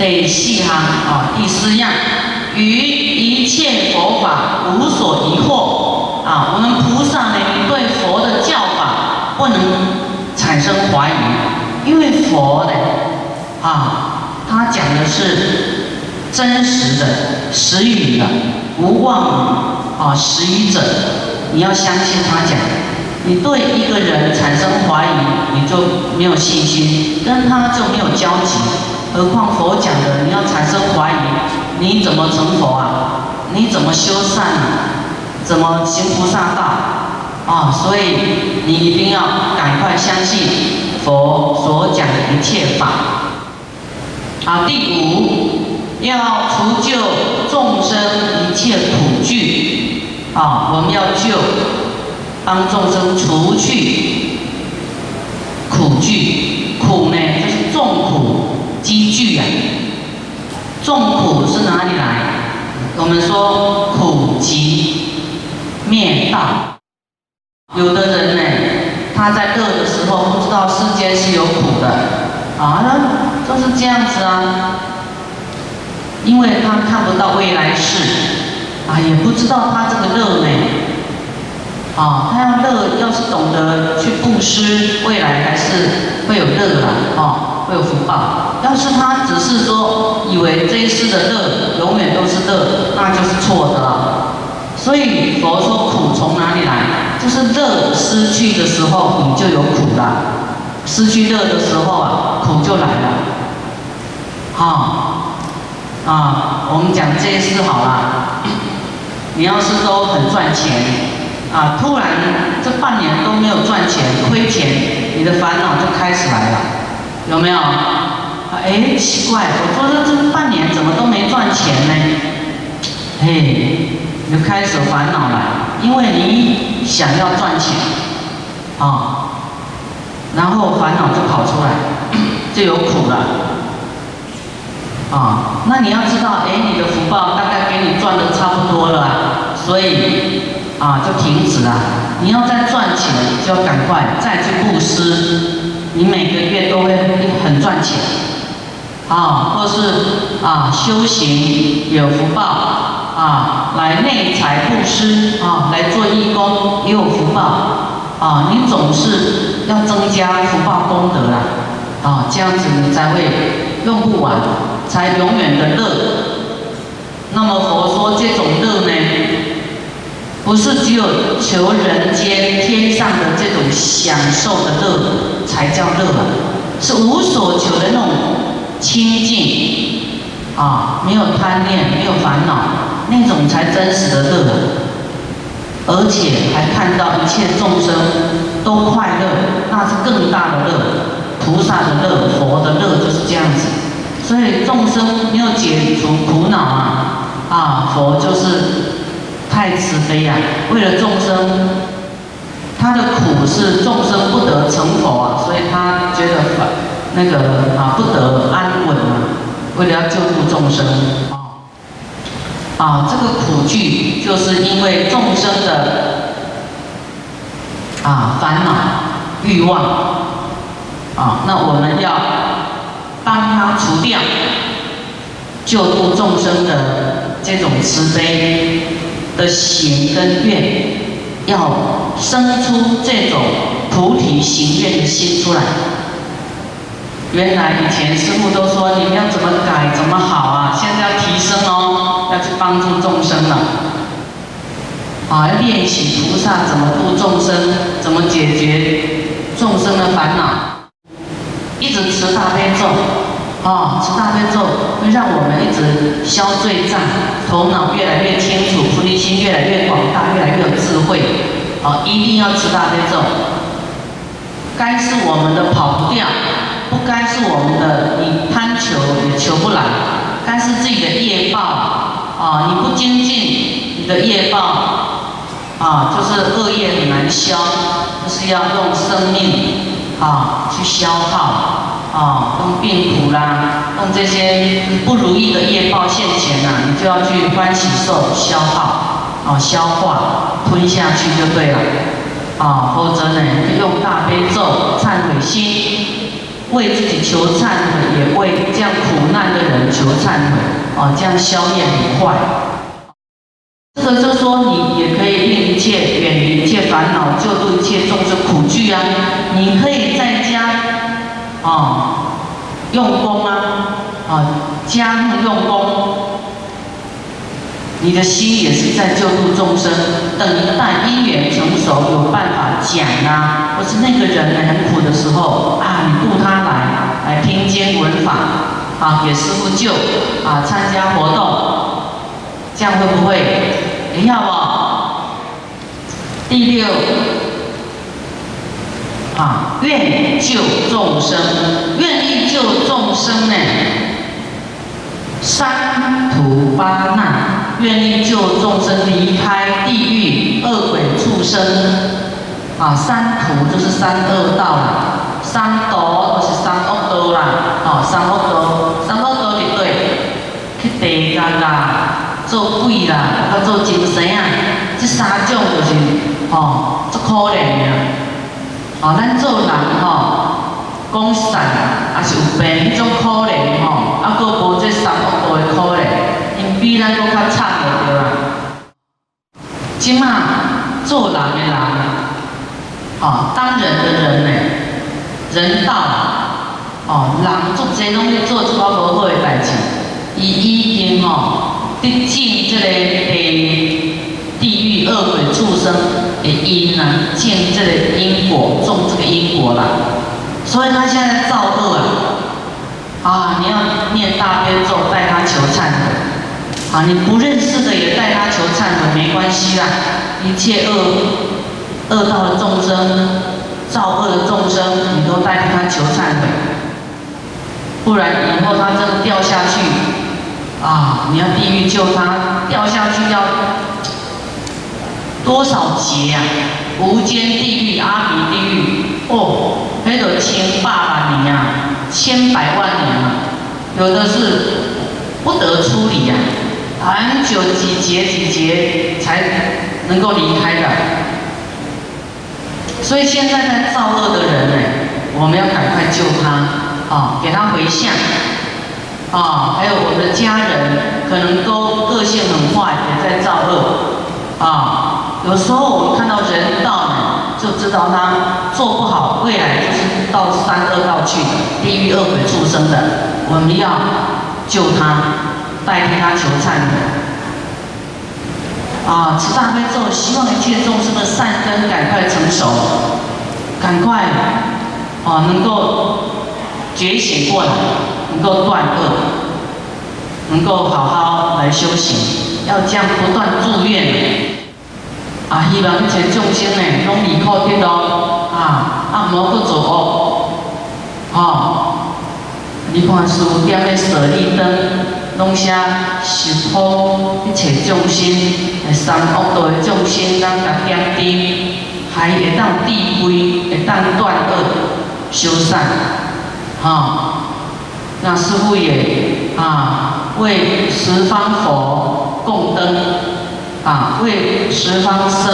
第四行啊，第四样，于一切佛法无所疑惑啊。我们菩萨呢，对佛的教法不能产生怀疑，因为佛呢，啊，他讲的是真实的实语的，无妄语啊，实语者，你要相信他讲。你对一个人产生怀疑，你就没有信心，跟他就没有交集。何况佛讲的，你要产生怀疑，你怎么成佛啊？你怎么修善？怎么行菩萨道？啊，所以你一定要赶快相信佛所讲的一切法。好，第五，要除救众生一切苦惧。啊，我们要救。帮众生除去苦惧，苦呢就是众苦积聚呀。众苦是哪里来？我们说苦集灭道。有的人呢，他在乐的时候不知道世间是有苦的啊，就是这样子啊，因为他看不到未来世啊，也不知道他这个乐呢。啊，他要乐，要是懂得去布施，未来还是会有乐啦，啊，会有福报。要是他只是说以为这一世的乐永远都是乐，那就是错的了。所以佛说苦从哪里来？就是乐失去的时候，你就有苦了。失去乐的时候啊，苦就来了。好，啊，我们讲这一世好了，你要是都很赚钱。啊！突然这半年都没有赚钱，亏钱，你的烦恼就开始来了，有没有？哎，奇怪，我说这这半年怎么都没赚钱呢？嘿，你就开始烦恼了，因为你想要赚钱，啊，然后烦恼就跑出来，就有苦了，啊，那你要知道，哎，你的福报大概给你赚的差不多了，所以。啊，就停止了。你要再赚钱，就要赶快再去布施。你每个月都会很赚钱，啊，或是啊修行有福报，啊来内财布施，啊来做义工也有福报，啊你总是要增加福报功德啦，啊这样子你才会用不完，才永远的乐。那么佛说这种乐呢？不是只有求人间天上的这种享受的乐才叫乐啊，是无所求的那种清净啊，没有贪念，没有烦恼，那种才真实的乐，而且还看到一切众生都快乐，那是更大的乐。菩萨的乐，佛的乐就是这样子。所以众生没有解除苦恼啊，啊，佛就是。太慈悲呀！为了众生，他的苦是众生不得成佛啊，所以他觉得反那个啊不得安稳啊。为了要救度众生啊，啊这个苦具就是因为众生的啊烦恼欲望啊，那我们要帮他除掉，救度众生的这种慈悲。的行跟愿，要生出这种菩提行愿的心出来。原来以前师傅都说你们要怎么改怎么好啊，现在要提升哦，要去帮助众生了。啊，要练习菩萨怎么度众生，怎么解决众生的烦恼，一直持大悲咒。哦，吃大悲咒会让我们一直消罪障，头脑越来越清楚，菩提心越来越广大，越来越有智慧。哦，一定要吃大悲咒。该是我们的跑不掉，不该是我们的，你贪求也求不来。该是自己的业报，啊，你不精进，你的业报，啊，就是恶业很难消，就是要用生命，啊，去消耗。啊，用病苦啦，用这些不如意的业报现前呐，你就要去欢喜受消耗，啊，消化吞下去就对了，啊，否则呢，用大悲咒忏悔心，为自己求忏悔，也为这样苦难的人求忏悔，哦，这样消业很快。这个就说你也可以令一切远离一切烦恼，救度一切众生苦惧啊！你可以，啊，用功啊，啊，家务用功，你的心也是在救度众生。等一旦因缘成熟，有办法讲啊，或是那个人很苦的时候啊，你度他来来听经闻法，啊，给师傅救啊，参加活动，这样会不会？你要不？第六啊，愿救众生，愿意救众生呢？三途八难，愿意救众生离开地狱、恶鬼、畜生啊！三途就是三恶道啦，三毒就是三恶道啦，哦，三恶道，三恶道就对，去地狱啦。做鬼啦，啊做精神啊，这三种就是吼，足可怜的。哦，咱做人吼，讲善也是有病，迄种可怜吼，啊，佫无这三恶道的可怜，因比咱佫较惨着对啦。即马做人的人，哦，当人的人呢，人道，哦，人做这拢咧做一寡无好的代志，伊已经吼。得尽即个诶地狱恶鬼畜生的因啊，见这个因果，种这个因果了。所以他现在造恶啊，啊，你要念大悲咒带他求忏悔，啊，你不认识的也带他求忏悔，没关系啦。一切恶恶道的众生，造恶的众生，你都带他求忏悔，不然以后他真的掉下去。啊！你要地狱救他，掉下去要多少劫呀？无间地狱、阿弥地狱，哦，那个千百万年呀，千百万年啊，有的是不得出离呀，很久几劫几劫才能够离开的。所以现在在造恶的人呢，我们要赶快救他，啊，给他回向。啊，还有我们的家人，可能都个性很坏，也在造恶。啊，有时候我们看到人道呢，就知道他做不好，未来就是到三恶道去，地狱恶鬼畜生的。我们要救他，代替他求忏悔。啊，持大悲咒，希望一切众生的善根赶快成熟，赶快啊，能够觉醒过来。能够断恶，能够好好来修行，要这样不断祝愿。啊，希望一切众生呢，拢离苦得乐，啊，啊，莫去做恶，哦，你看书店的舍利灯，拢写受苦一切众生，三恶道的众生，咱甲点滴，还会当智慧，会当断恶修善，哈。那师父也啊为十方佛供灯，啊为十方僧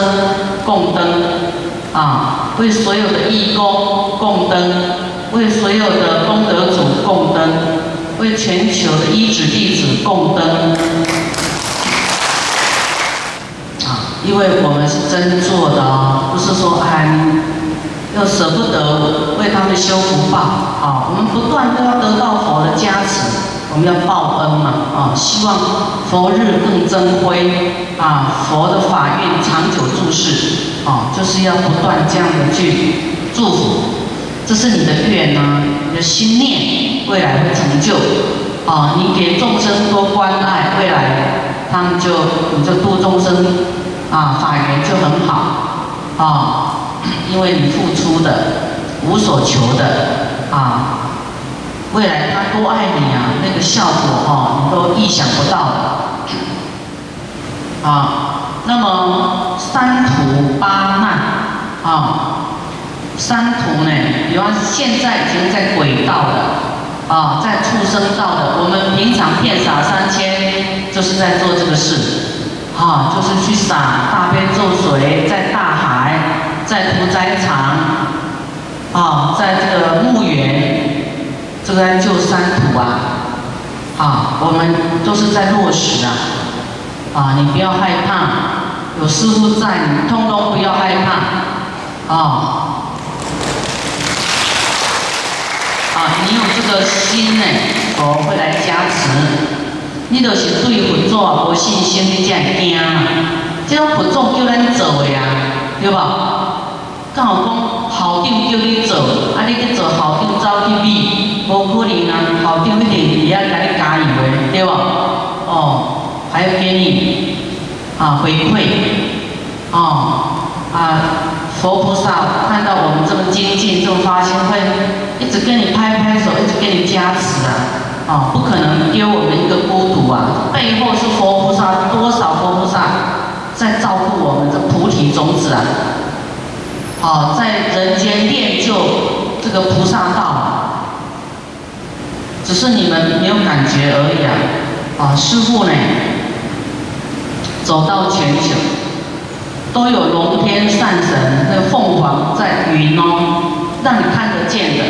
供灯，啊为所有的义工供灯，为所有的功德主供灯，为全球的医子弟子供灯。啊，因为我们是真做的啊，不是说哎。要舍不得为他们修福报，啊，我们不断都要得到佛的加持，我们要报恩嘛，啊，希望佛日更增辉，啊，佛的法运长久注世，啊，就是要不断这样的去祝福，这是你的愿呢，你的心念未来会成就，啊，你给众生多关爱，未来他们就你就度众生，啊，法缘就很好，啊。因为你付出的无所求的啊，未来他多爱你啊，那个效果哈，你都意想不到的啊。那么三途八难啊，三途呢，比方现在已经在轨道了啊，在畜生道的，我们平常骗洒三千，就是在做这个事啊，就是去洒大悲咒水在大海。在屠宰场，啊，在这个墓园，这个救三途啊，啊，我们都是在落实啊，啊，你不要害怕，有师傅在，你通通不要害怕，啊，啊，你有这个心呢，我会来加持，你就是对佛祖无信心，你才会惊嘛，这种佛祖叫咱做的呀，对吧？刚好讲校长叫你做，啊，你去做校长走去比，无可能啊！校长一定会晓甲你加油的，对吧？哦，还要给你啊回馈，哦啊，佛菩萨看到我们这么精进，这么发心，会一直跟你拍拍手，一直给你加持啊！哦，不可能丢我们一个孤独啊！背后是佛菩萨，多少佛菩萨在照顾我们这菩提种子啊！哦，在人间练就这个菩萨道，只是你们没有感觉而已啊！啊，师傅呢，走到全球，都有龙天善神、那凤凰在云哦，让你看得见的。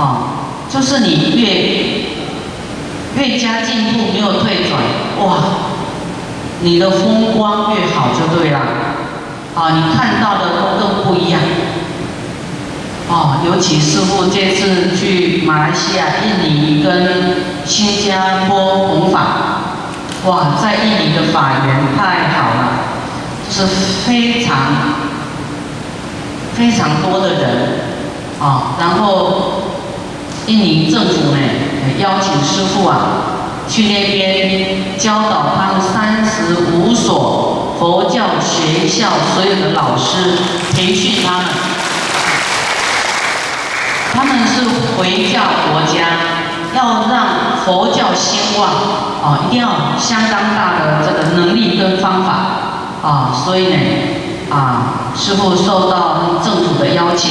啊，就是你越越加进步，没有退转，哇，你的风光越好就对了。啊，你看到的都更不一样。哦，尤其师傅这次去马来西亚、印尼跟新加坡弘法，哇，在印尼的法缘太好了，就是非常非常多的人啊。然后印尼政府呢邀请师傅啊去那边教导他们三十五所。佛教学校所有的老师培训他们，他们是回教国家，要让佛教兴旺啊，一定要相当大的这个能力跟方法啊，所以呢啊，师傅受到政府的邀请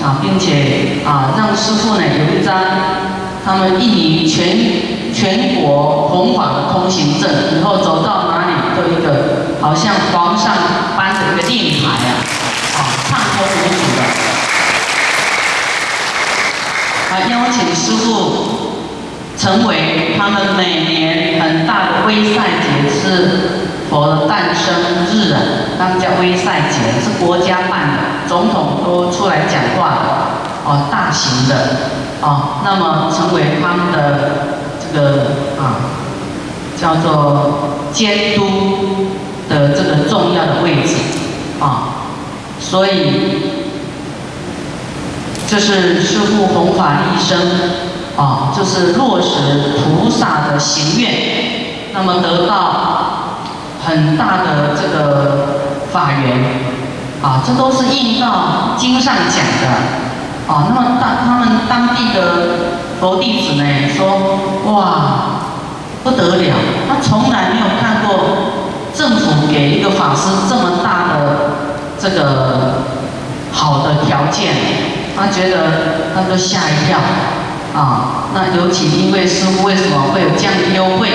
啊，并且啊，让师傅呢有一张他们印尼全全国弘法的通行证，以后走到哪里都一个。好像皇上颁的一个令牌啊，啊，畅通无阻的。啊，邀请师傅成为他们每年很大的威赛节，是佛的诞生日啊，他们叫威赛节，是国家办的，总统都出来讲话的，哦，大型的，哦，那么成为他们的这个啊，叫做监督。的这个重要的位置啊，所以就是师父弘法一生啊，就是落实菩萨的行愿，那么得到很大的这个法缘啊，这都是印到经上讲的啊。那么当他们当地的佛弟子呢说，哇，不得了，他从来没有看过。政府给一个法师这么大的这个好的条件，他觉得他都吓一跳啊。那尤其因为师傅为什么会有这样的优惠，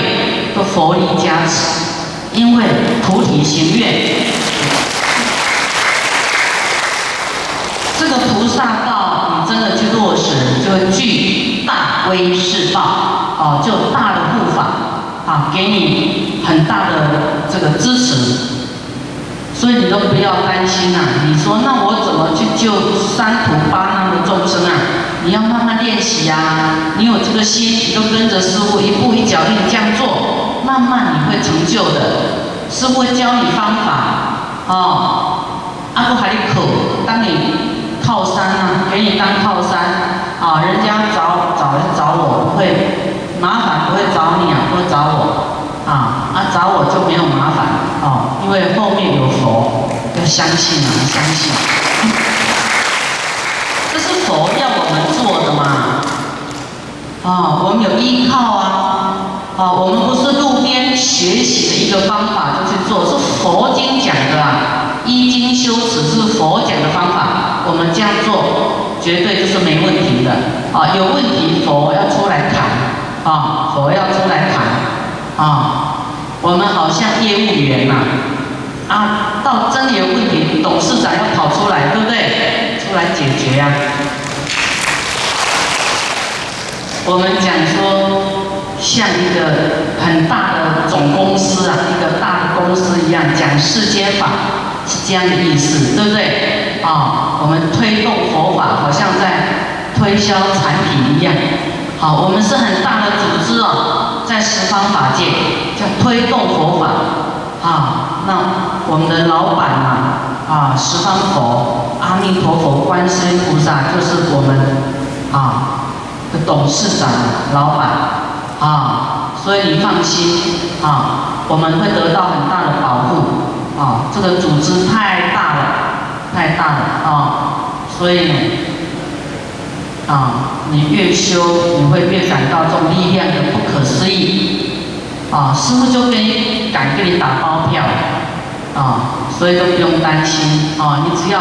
都佛力加持，因为菩提行愿，这个菩萨道你真的去落实，就会具大威势报哦，就大的护法啊，给你。很大的这个支持，所以你都不要担心呐。你说那我怎么去救三途八难的众生啊？你要慢慢练习呀。你有这个心，你就跟着师傅一步一脚印这样做，慢慢你会成就的。师傅会教你方法，哦，阿不还得口当你靠山啊，给你当靠山啊。人家找找来找我，不会麻烦，不会找你啊，不会找我。啊啊！找我就没有麻烦，因为后面有佛，要相信啊，相信。这是佛要我们做的嘛？啊，我们有依靠啊！啊，我们不是路边学习的一个方法就去做，是佛经讲的啊，依经修持是佛讲的方法，我们这样做绝对就是没问题的。啊，有问题佛要出来谈，啊，佛要出来谈。啊，我们好像业务员呐，啊到真的有问题，董事长要跑出来，对不对？出来解决呀。我们讲说，像一个很大的总公司啊，一个大的公司一样讲世间法，是这样的意思，对不对？啊，我们推动佛法，好像在推销产品一样。好，我们是很大的组织哦，在十方法界叫推动佛法。啊，那我们的老板啊，啊，十方佛、阿弥陀佛、观世音菩萨，就是我们啊的董事长、老板啊，所以你放心啊，我们会得到很大的保护啊。这个组织太大了，太大了啊，所以。啊，你越修，你会越感到这种力量的不可思议。啊，师傅就给敢给你打包票，啊，所以都不用担心。啊，你只要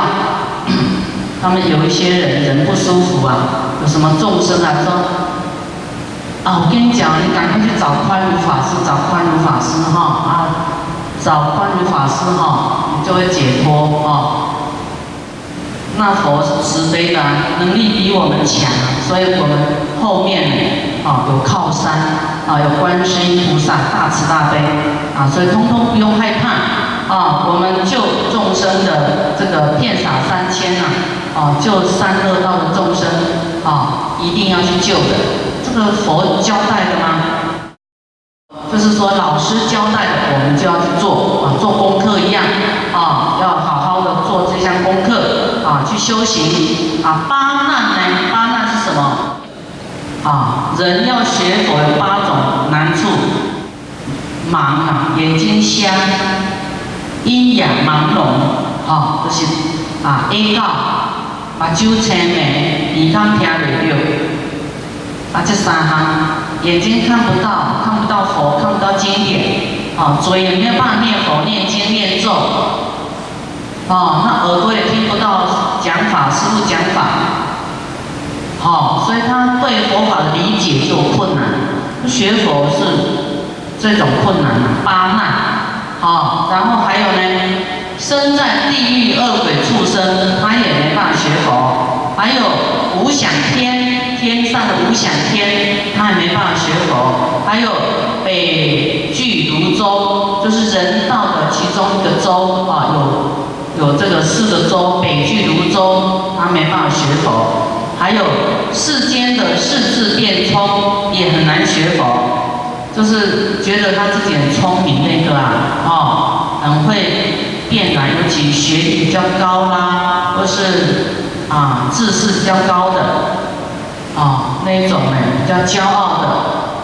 他们有一些人人不舒服啊，有什么众生啊，说，啊，我跟你讲，你赶快去找宽如法师，找宽如法师哈，啊，找宽如法师哈，你就会解脱啊。那佛慈悲的，能力比我们强，所以我们后面啊有靠山啊，有观世音菩萨大慈大悲啊，所以通通不用害怕啊。我们救众生的这个遍洒三千呐，啊，救三恶道的众生啊，一定要去救的。这个佛交代的吗？就是说老师交代的，我们就要去做啊，做功课一样啊，要好好的做这项功课。修行啊！八难呢？八难是什么？啊，人要学佛有八种难处：盲啊，眼睛瞎；阴阳朦胧，啊，这些啊，A 到把酒千眉，耳看听袂到，啊，这三项，眼睛看不到，看不到佛，看不到经典，啊，嘴也没有办法念佛、念经、念咒。哦，那耳朵也听不到法，师傅讲法，好，所以他对佛法的理解就有困难。学佛是这种困难八难，好，然后还有呢，生在地狱恶鬼畜生，他也没办法学佛。还有无想天，天上的无想天，他也没办法学佛。还有北俱泸州，就是人道的其中一个州啊，有。有这个四个州，北俱泸州，他没办法学佛；还有世间的世智变聪，也很难学佛，就是觉得他自己很聪明那个啊，哦，很会变难，尤其学历比较高啦，或是啊知识比较高的，啊那一种呢比较骄傲的，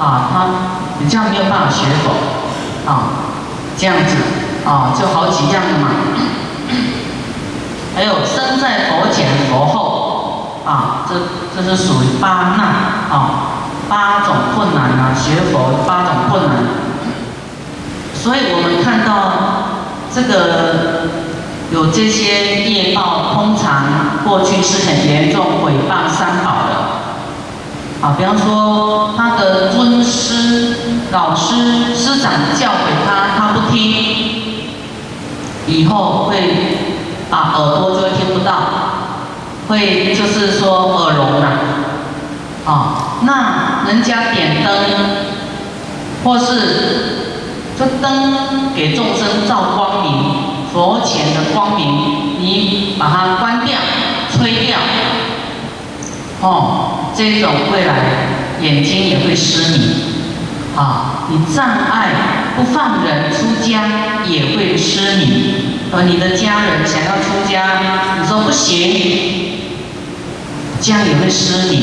啊他比较没有办法学佛，啊这样子，啊就好几样嘛。还有生在佛前佛后，啊，这这是属于八难啊，八种困难啊，学佛八种困难。所以我们看到这个有这些业报，通常过去是很严重毁谤三宝的，啊，比方说他的尊师、老师、师长教诲他，他不听，以后会。啊，耳朵就会听不到，会就是说耳聋了，啊，那人家点灯，或是这灯给众生照光明，佛前的光明，你把它关掉、吹掉，哦，这种未来眼睛也会失明，啊，你障碍不放人出家也会失明。而你的家人想要出家，你说不行，家也会失明。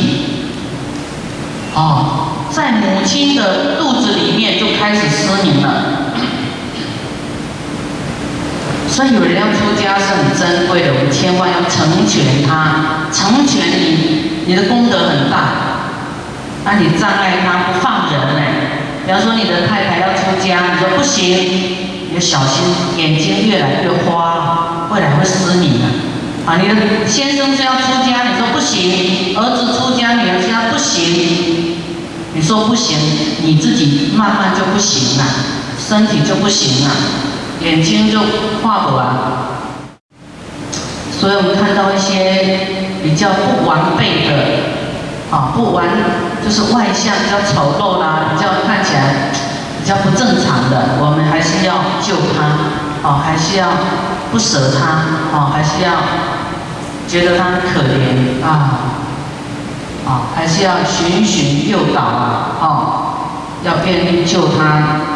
哦，在母亲的肚子里面就开始失明了。所以有人要出家是很珍贵的，我们千万要成全他，成全你，你的功德很大。那你障碍他不放人呢？比方说你的太太要出家，你说不行。要小心，眼睛越来越花，未来会失明啊！啊，你的先生是要出家，你说不行；儿子出家，女儿家不行。你说不行，你自己慢慢就不行了，身体就不行了，眼睛就画不完。所以我们看到一些比较不完备的，啊，不完就是外相比较丑陋啦，比较看起来。比较不正常的，我们还是要救他，啊，还是要不舍他，啊，还是要觉得他可怜，啊，啊，还是要循循诱导，啊，要遍地救他。